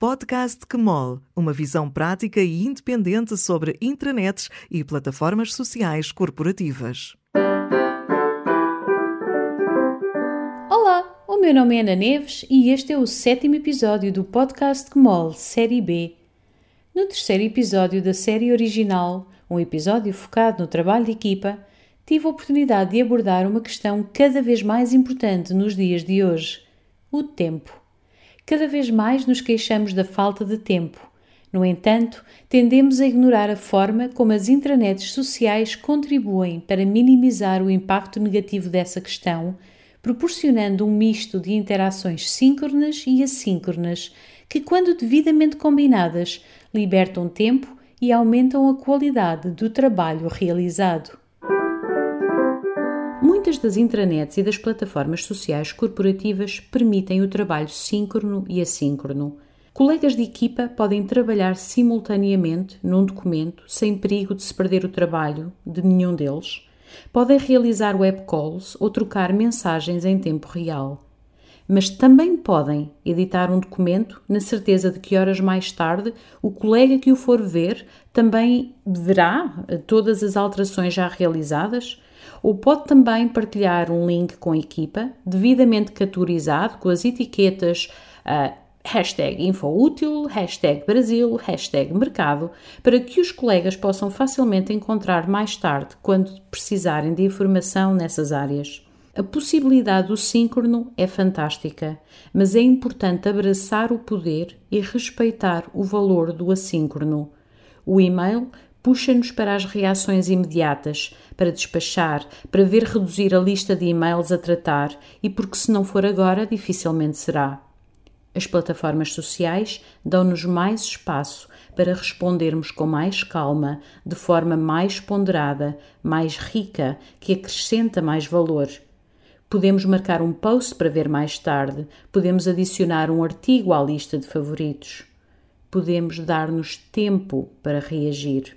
Podcast Quemol, uma visão prática e independente sobre intranets e plataformas sociais corporativas. Olá, o meu nome é Ana Neves e este é o sétimo episódio do Podcast Quemol, Série B. No terceiro episódio da série original, um episódio focado no trabalho de equipa, tive a oportunidade de abordar uma questão cada vez mais importante nos dias de hoje: o tempo. Cada vez mais nos queixamos da falta de tempo. No entanto, tendemos a ignorar a forma como as intranets sociais contribuem para minimizar o impacto negativo dessa questão, proporcionando um misto de interações síncronas e assíncronas que, quando devidamente combinadas, libertam tempo e aumentam a qualidade do trabalho realizado. Muitas das intranets e das plataformas sociais corporativas permitem o trabalho síncrono e assíncrono. Colegas de equipa podem trabalhar simultaneamente num documento sem perigo de se perder o trabalho de nenhum deles. Podem realizar web calls ou trocar mensagens em tempo real. Mas também podem editar um documento na certeza de que horas mais tarde o colega que o for ver também verá todas as alterações já realizadas ou pode também partilhar um link com a equipa, devidamente categorizado com as etiquetas uh, hashtag infoútil, hashtag Brasil, hashtag mercado, para que os colegas possam facilmente encontrar mais tarde quando precisarem de informação nessas áreas. A possibilidade do síncrono é fantástica, mas é importante abraçar o poder e respeitar o valor do assíncrono. O e-mail puxa-nos para as reações imediatas, para despachar, para ver reduzir a lista de e-mails a tratar e porque, se não for agora, dificilmente será. As plataformas sociais dão-nos mais espaço para respondermos com mais calma, de forma mais ponderada, mais rica, que acrescenta mais valor. Podemos marcar um post para ver mais tarde, podemos adicionar um artigo à lista de favoritos. Podemos dar-nos tempo para reagir.